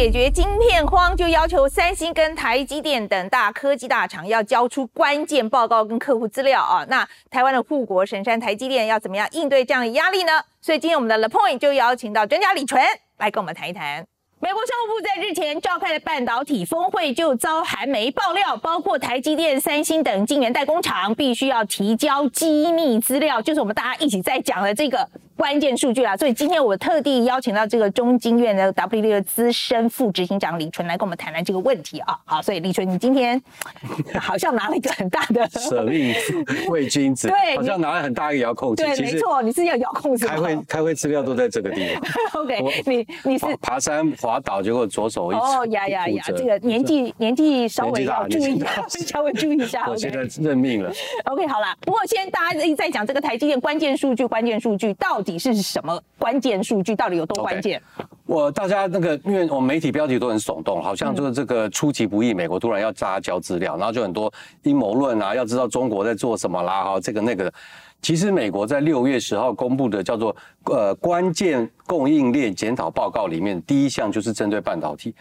解决晶片荒，就要求三星跟台积电等大科技大厂要交出关键报告跟客户资料啊。那台湾的护国神山台积电要怎么样应对这样的压力呢？所以今天我们的 The Point 就邀请到专家李纯来跟我们谈一谈。美国商务部在日前召开的半导体峰会就遭韩媒爆料，包括台积电、三星等晶圆代工厂必须要提交机密资料，就是我们大家一起在讲的这个。关键数据啦，所以今天我特地邀请到这个中经院的 W 的资深副执行长李纯来跟我们谈谈这个问题啊。好，所以李纯，你今天 好像拿了一个很大的舍命为君子，对，好像拿了很大一个遥控器。对，没错，你是要遥控开会开会资料都在这个地方。OK，你你是爬山滑倒，结果左手一哦呀呀呀，这个年纪年纪稍微要注意一下，稍微注意一下。我现在认命了。OK，好了，不过现在大家一直在讲这个台积电关键数据，关键数据到底。底是什么关键数据？到底有多关键？我大家那个，因为我们媒体标题都很耸动，好像就是这个出其不意，美国突然要扎交资料，然后就很多阴谋论啊，要知道中国在做什么啦，哈，这个那个。其实美国在六月十号公布的叫做呃关键供应链检讨报告里面，第一项就是针对半导体。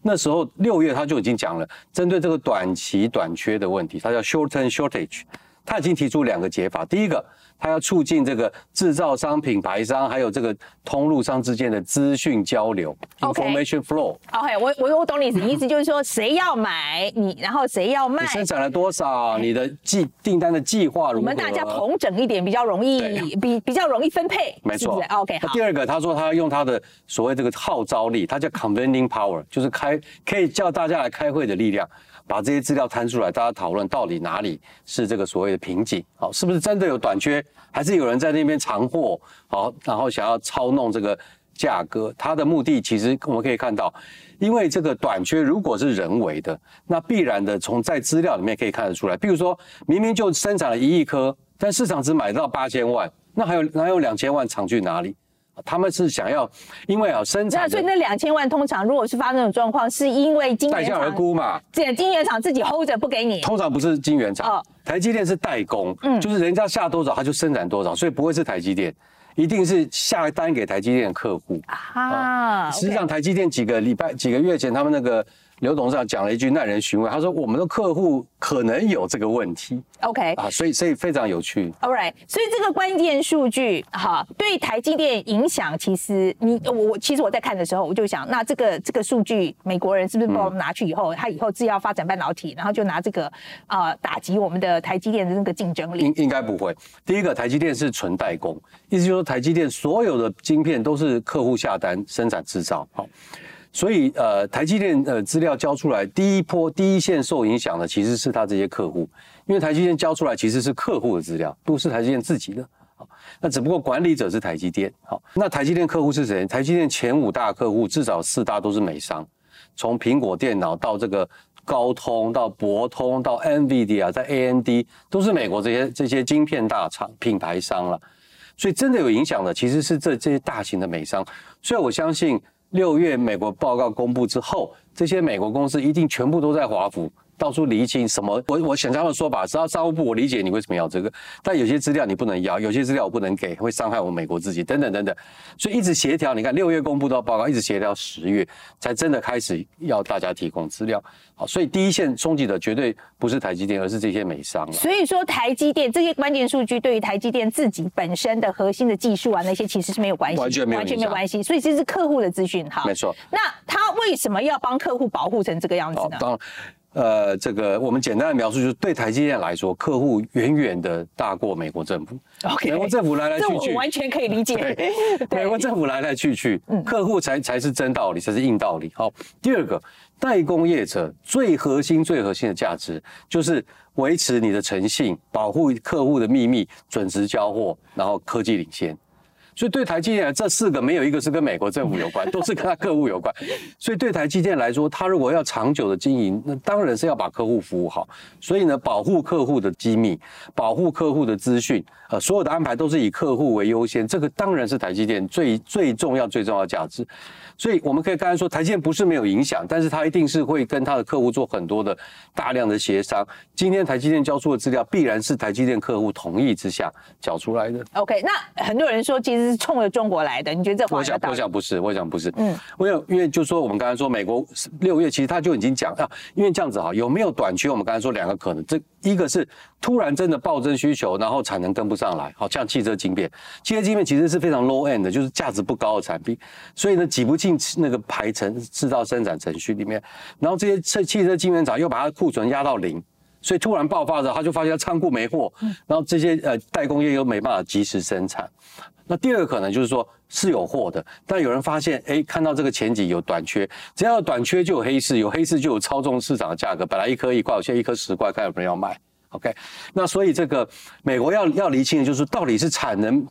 那时候六月他就已经讲了，针对这个短期短缺的问题，它叫 short-term shortage，他已经提出两个解法，第一个。他要促进这个制造商、品牌商还有这个通路商之间的资讯交流，information flow。OK，我我我懂你意思，意思就是说谁要买你，然后谁要卖，你生产了多少，你的计订单的计划如何？我们大家同整一点，比较容易，比比较容易分配。没错，OK。好。第二个，他说他要用他的所谓这个号召力，他叫 convening power，就是开可以叫大家来开会的力量。把这些资料摊出来，大家讨论到底哪里是这个所谓的瓶颈？好，是不是真的有短缺，还是有人在那边藏货？好，然后想要操弄这个价格？它的目的其实我们可以看到，因为这个短缺如果是人为的，那必然的从在资料里面可以看得出来。比如说明明就生产了一亿颗，但市场只买到八千万，那还有哪有两千万藏去哪里？他们是想要，因为啊生产，所以那两千万通常如果是发生这种状况，是因为金代价而沽嘛？这金圆厂自己 hold 着不给你。通常不是金圆厂，台积电是代工，嗯，就是人家下多少他就生产多少，所以不会是台积电，一定是下单给台积电的客户啊。实际上台积电几个礼拜、几个月前，他们那个。刘董事长讲了一句耐人寻味，他说：“我们的客户可能有这个问题。” OK 啊，所以所以非常有趣。All right，所以这个关键数据哈，对台积电影响，其实你我其实我在看的时候，我就想，那这个这个数据，美国人是不是把我们拿去以后，他以后自要发展半导体，然后就拿这个啊打击我们的台积电的那个竞争力？应应该不会。第一个，台积电是纯代工，意思就是说台积电所有的晶片都是客户下单生产制造。好。所以，呃，台积电呃资料交出来，第一波第一线受影响的其实是他这些客户，因为台积电交出来其实是客户的资料，不是台积电自己的。好，那只不过管理者是台积电。好，那台积电客户是谁？台积电前五大客户至少四大都是美商，从苹果电脑到这个高通，到博通，到 NVIDIA，在 AMD 都是美国这些这些晶片大厂品牌商了。所以真的有影响的其实是这这些大型的美商。所以我相信。六月美国报告公布之后，这些美国公司一定全部都在华府。到处厘清什么？我我想象的说法，只要商务部我理解你为什么要这个，但有些资料你不能要，有些资料我不能给，会伤害我们美国自己，等等等等。所以一直协调，你看六月公布到报告，一直协调十月才真的开始要大家提供资料。好，所以第一线冲击的绝对不是台积电，而是这些美商。所以说台积电这些关键数据对于台积电自己本身的核心的技术啊那些其实是没有关系，完全没有完全没有关系。所以这是客户的资讯哈。没错。那他为什么要帮客户保护成这个样子呢？当然。呃，这个我们简单的描述就是，对台积电来说，客户远远的大过美国政府。OK，美国政府来来去去，完全可以理解。美国政府来来去去，客户才才是真道理，才是硬道理。好，第二个，代工业者最核心、最核心的价值就是维持你的诚信，保护客户的秘密，准时交货，然后科技领先。所以对台积电这四个没有一个是跟美国政府有关，都是跟他客户有关。所以对台积电来说，他如果要长久的经营，那当然是要把客户服务好。所以呢，保护客户的机密，保护客户的资讯，呃，所有的安排都是以客户为优先。这个当然是台积电最最重要、最重要的价值。所以我们可以刚才说，台积电不是没有影响，但是它一定是会跟他的客户做很多的大量的协商。今天台积电交出的资料，必然是台积电客户同意之下缴出来的。OK，那很多人说，其实。是冲着中国来的。你觉得这话我想？我想不是，我想不是。嗯我想因为就说我们刚才说，美国六月其实他就已经讲啊，因为这样子哈，有没有短缺？我们刚才说两个可能，这一个是突然真的暴增需求，然后产能跟不上来，好像汽车晶片，汽车晶片其实是非常 low end 的，就是价值不高的产品，所以呢挤不进那个排程制造生产程序里面，然后这些汽汽车晶片厂又把它库存压到零。所以突然爆发的时候，他就发现仓库没货，然后这些呃代工业又没办法及时生产。那第二个可能就是说是有货的，但有人发现，哎，看到这个前景有短缺，只要有短缺就有黑市，有黑市就有操纵市场的价格，本来一颗一块，现在一颗十块，看有没有人要买。OK，那所以这个美国要要厘清的就是到底是产能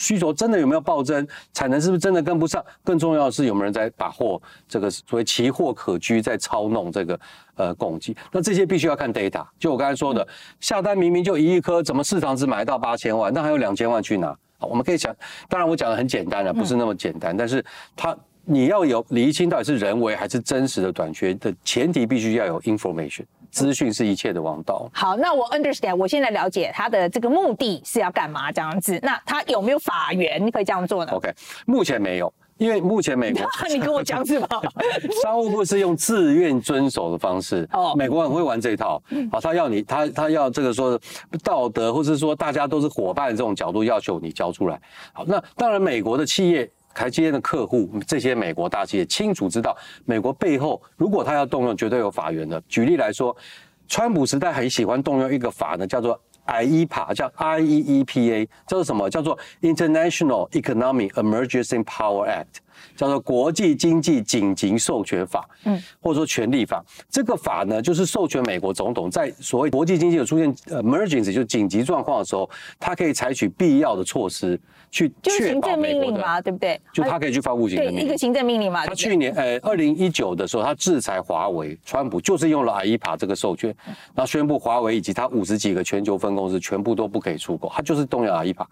需求真的有没有暴增，产能是不是真的跟不上？更重要的是有没有人在把货这个所谓奇货可居，在操弄这个呃供给？那这些必须要看 data。就我刚才说的，下单明明就一亿颗，怎么市场只买到八千万？那还有两千万去哪？好我们可以想，当然我讲的很简单了，不是那么简单，但是它。你要有厘清到底是人为还是真实的短缺的前提，必须要有 information，资讯是一切的王道。好，那我 understand，我现在了解他的这个目的是要干嘛这样子。那他有没有法源可以这样做呢？OK，目前没有，因为目前美国 你跟我讲是吗？商务部是用自愿遵守的方式。哦哦，美国很会玩这一套。好，他要你，他他要这个说道德，或是说大家都是伙伴这种角度要求你交出来。好，那当然美国的企业。台积电的客户，这些美国大企业清楚知道，美国背后如果他要动用，绝对有法源的。举例来说，川普时代很喜欢动用一个法呢，叫做 IEPA，叫 IEEPA，叫做什么？叫做 International Economic Emergency Power Act，叫做国际经济紧急授权法，嗯，或者说权利法。这个法呢，就是授权美国总统在所谓国际经济有出现 emergency 就紧急状况的时候，他可以采取必要的措施去就是确保行政美国的，命令嘛，对不对？就他可以去发布行对政命令一个。行政命令嘛。他去年呃，二零一九的时候，他制裁华为，川普就是用了 IEPA 这个授权，然后宣布华为以及他五十几个全球分公司全部都不可以出口，他就是动用 IEPA。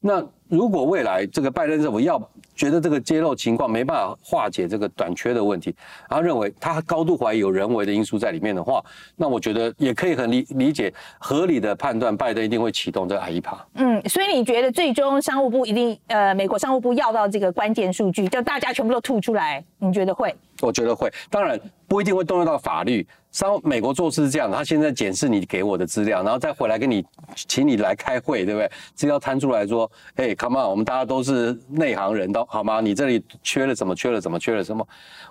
那如果未来这个拜登政府要觉得这个揭露情况没办法化解这个短缺的问题，然后认为他高度怀疑有人为的因素在里面的话，那我觉得也可以很理理解合理的判断，拜登一定会启动这个 I E P。嗯，所以你觉得最终商务部一定呃，美国商务部要到这个关键数据，就大家全部都吐出来，你觉得会？我觉得会，当然不一定会动用到法律。像美国做事是这样的，他现在检视你给我的资料，然后再回来跟你，请你来开会，对不对？资料摊出来说，哎，come on，我们大家都是内行人，都好吗？你这里缺了什么？缺了什么？缺了什么？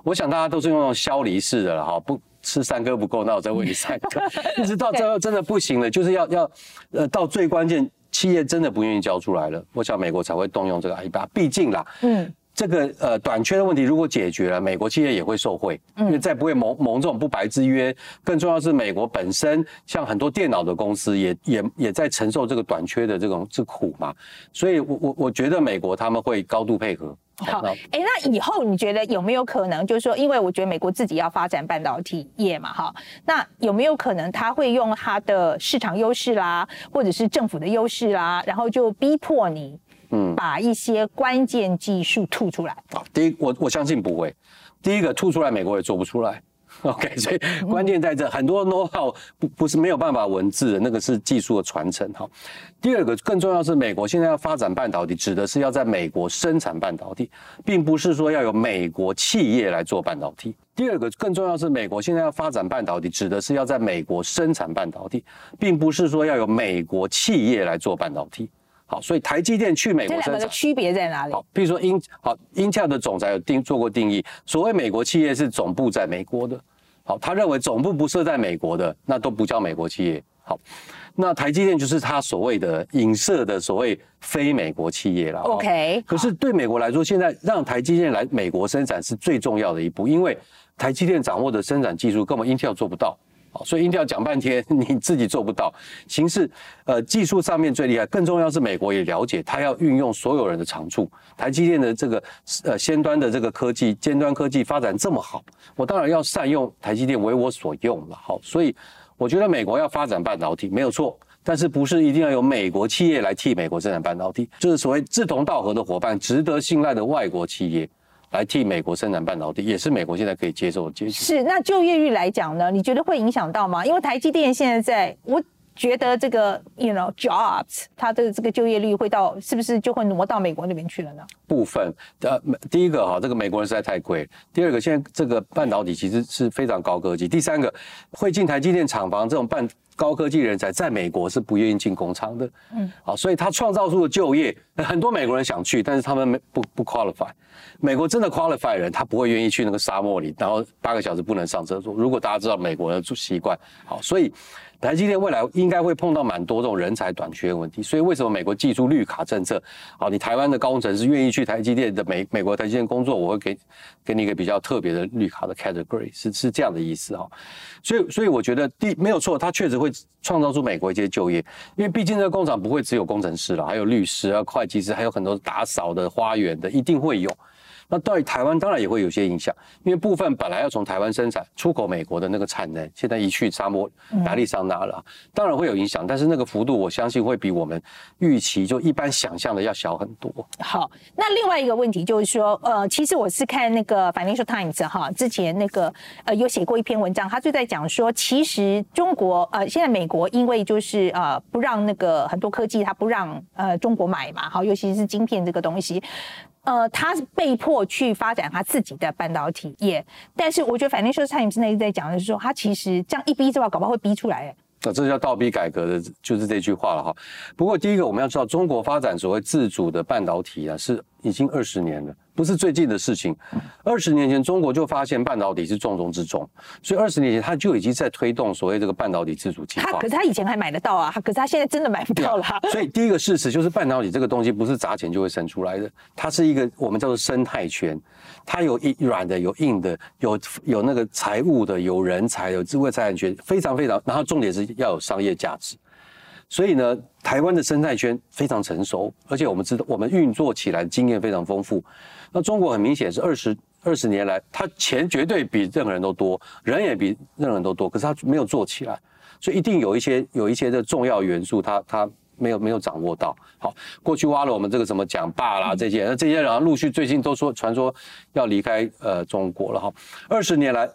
我想大家都是用那种消离式的了，哈，不吃三颗不够，那我再喂你三颗，一直到最后真的不行了，就是要要，呃，到最关键，企业真的不愿意交出来了，我想美国才会动用这个 I 八，毕竟啦，嗯。这个呃短缺的问题如果解决了，美国企业也会受惠，因为再不会蒙蒙这种不白之约。更重要是美国本身像很多电脑的公司也也也在承受这个短缺的这种之苦嘛，所以我我我觉得美国他们会高度配合。好，那哎，那以后你觉得有没有可能，就是说，因为我觉得美国自己要发展半导体业嘛，哈，那有没有可能他会用他的市场优势啦，或者是政府的优势啦，然后就逼迫你，嗯，把一些关键技术吐出来？啊，第一我我相信不会，第一个吐出来美国也做不出来。OK，所以关键在这，很多 know how 不不是没有办法文字的，那个是技术的传承哈。第二个更重要是，美国现在要发展半导体，指的是要在美国生产半导体，并不是说要有美国企业来做半导体。第二个更重要是，美国现在要发展半导体，指的是要在美国生产半导体，并不是说要有美国企业来做半导体。好，所以台积电去美这国生产。区别在哪里？好，比如说英好，Intel 的总裁有定做过定义，所谓美国企业是总部在美国的。好，他认为总部不设在美国的，那都不叫美国企业。好，那台积电就是他所谓的影射的所谓非美国企业了。哦 OK，可是对美国来说，现在让台积电来美国生产是最重要的一步，因为台积电掌握的生产技术根本 Intel 做不到。好，所以 Intel 讲半天，你自己做不到。形式，呃，技术上面最厉害，更重要是美国也了解，它要运用所有人的长处。台积电的这个呃先端的这个科技，尖端科技发展这么好，我当然要善用台积电为我所用了。好，所以我觉得美国要发展半导体没有错，但是不是一定要由美国企业来替美国生产半导体，就是所谓志同道合的伙伴、值得信赖的外国企业。来替美国生产半导体，也是美国现在可以接受的结局。是，那就业率来讲呢，你觉得会影响到吗？因为台积电现在在我觉得这个 you know jobs 它的这个就业率会到是不是就会挪到美国那边去了呢？部分呃，第一个哈，这个美国人实在太贵；第二个，现在这个半导体其实是非常高科技；第三个，会进台积电厂房这种半高科技人才，在美国是不愿意进工厂的。嗯，好，所以他创造出的就业，很多美国人想去，但是他们没不不 qualify。美国真的 qualify 人，他不会愿意去那个沙漠里，然后八个小时不能上厕所。如果大家知道美国的习惯，好，所以。台积电未来应该会碰到蛮多这种人才短缺的问题，所以为什么美国寄出绿卡政策？好，你台湾的高工程师愿意去台积电的美美国台积电工作，我会给给你一个比较特别的绿卡的 category，是是这样的意思哈。所以所以我觉得第没有错，他确实会创造出美国一些就业，因为毕竟这个工厂不会只有工程师了，还有律师啊、会计师，还有很多打扫的、花园的，一定会有。那对台湾当然也会有些影响，因为部分本来要从台湾生产出口美国的那个产能，现在移去沙漠亚利桑那了，当然会有影响，但是那个幅度我相信会比我们预期就一般想象的要小很多。好，那另外一个问题就是说，呃，其实我是看那个 Financial Times 哈，之前那个呃有写过一篇文章，他就在讲说，其实中国呃现在美国因为就是呃不让那个很多科技他不让呃中国买嘛，好，尤其是晶片这个东西。呃，他被迫去发展他自己的半导体业，但是我觉得反正说蔡英文那一直在讲的是说，他其实这样一逼之后，搞不好会逼出来。那这叫倒逼改革的，就是这句话了哈。不过第一个我们要知道，中国发展所谓自主的半导体啊，是已经二十年了。不是最近的事情，二十年前中国就发现半导体是重中之重，所以二十年前他就已经在推动所谓这个半导体自主计划。他可是他以前还买得到啊，可是他现在真的买不到了。所以第一个事实就是半导体这个东西不是砸钱就会生出来的，它是一个我们叫做生态圈，它有一软的，有硬的，有有那个财务的，有人才，有智慧财产权，非常非常，然后重点是要有商业价值。所以呢，台湾的生态圈非常成熟，而且我们知道我们运作起来经验非常丰富。那中国很明显是二十二十年来，他钱绝对比任何人都多，人也比任何人都多，可是他没有做起来，所以一定有一些有一些的重要元素，他他没有没有掌握到。好，过去挖了我们这个什么蒋爸啦这些，那这些人陆续最近都说传说要离开呃中国了哈。二十年来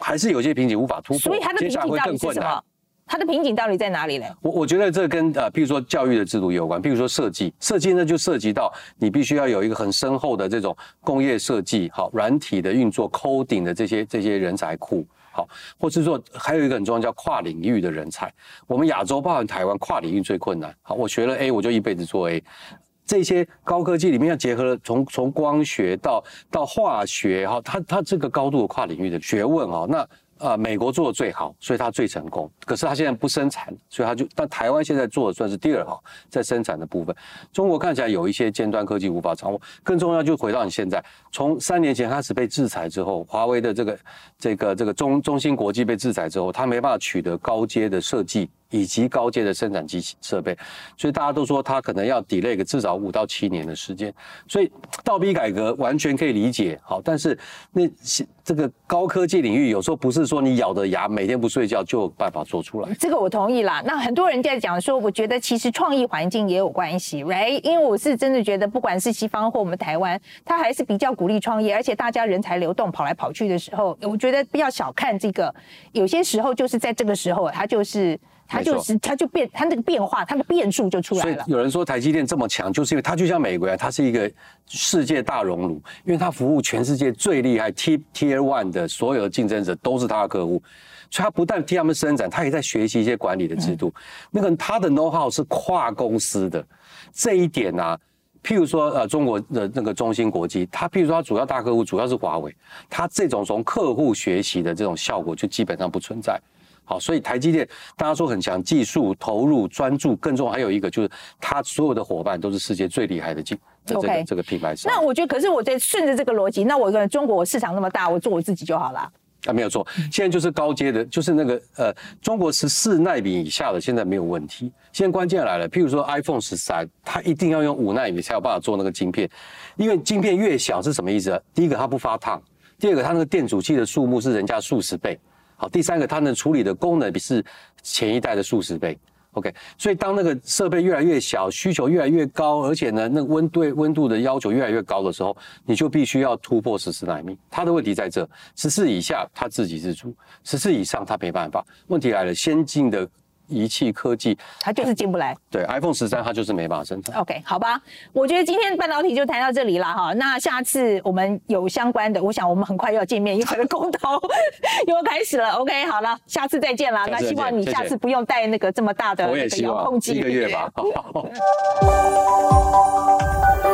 还是有些瓶颈无法突破，所以他的瓶颈到底是什么？它的瓶颈到底在哪里呢？我我觉得这跟呃，譬如说教育的制度有关，譬如说设计，设计呢就涉及到你必须要有一个很深厚的这种工业设计，好，软体的运作，coding 的这些这些人才库，好，或是说还有一个很重要叫跨领域的人才。我们亚洲包含台湾跨领域最困难，好，我学了 A，我就一辈子做 A。这些高科技里面要结合了从从光学到到化学，哈，它它这个高度的跨领域的学问，哈，那。啊，美国做的最好，所以它最成功。可是它现在不生产，所以它就。但台湾现在做的算是第二好，在生产的部分，中国看起来有一些尖端科技无法掌握。更重要就回到你现在，从三年前开始被制裁之后，华为的这个这个这个中中芯国际被制裁之后，它没办法取得高阶的设计。以及高阶的生产机器设备，所以大家都说它可能要 delay 个至少五到七年的时间，所以倒逼改革完全可以理解。好，但是那这个高科技领域有时候不是说你咬着牙每天不睡觉就有办法做出来。这个我同意啦。那很多人在讲说，我觉得其实创意环境也有关系，right？因为我是真的觉得，不管是西方或我们台湾，它还是比较鼓励创业，而且大家人才流动跑来跑去的时候，我觉得不要小看这个，有些时候就是在这个时候，它就是。它就是，它就变，它那个变化，它的变数就出来了。所以有人说台积电这么强，就是因为它就像美国一样，它是一个世界大熔炉，因为它服务全世界最厉害 T Tier One 的所有的竞争者都是它的客户，所以它不但替他们生产，它也在学习一些管理的制度。那个它的 know how 是跨公司的这一点啊，譬如说呃中国的那个中芯国际，它譬如说它主要大客户主要是华为，它这种从客户学习的这种效果就基本上不存在。好，所以台积电大家说很强，技术投入专注，更重要还有一个就是它所有的伙伴都是世界最厉害的技这个这个品牌商。那我觉得，可是我在顺着这个逻辑，那我跟中国市场那么大，我做我自己就好了。啊，没有错，现在就是高阶的，就是那个呃，中国十四纳米以下的现在没有问题。现在关键来了，譬如说 iPhone 十三，它一定要用五纳米才有办法做那个晶片，因为晶片越小是什么意思？第一个它不发烫，第二个它那个电阻器的数目是人家数十倍。好，第三个，它能处理的功能比是前一代的数十倍。OK，所以当那个设备越来越小，需求越来越高，而且呢，那温对温度的要求越来越高的时候，你就必须要突破十四纳米。它的问题在这，十四以下它自给自足，十四以上它没办法。问题来了，先进的仪器科技，它就是进不来。对 iPhone 十三它就是没办法生产。OK，好吧，我觉得今天半导体就谈到这里了哈。那下次我们有相关的，我想我们很快又要见面，因为我的公投 又要开始了。OK，好了，下次再见啦。那希望你下次不用带那个这么大的遥控器。一个月吧。好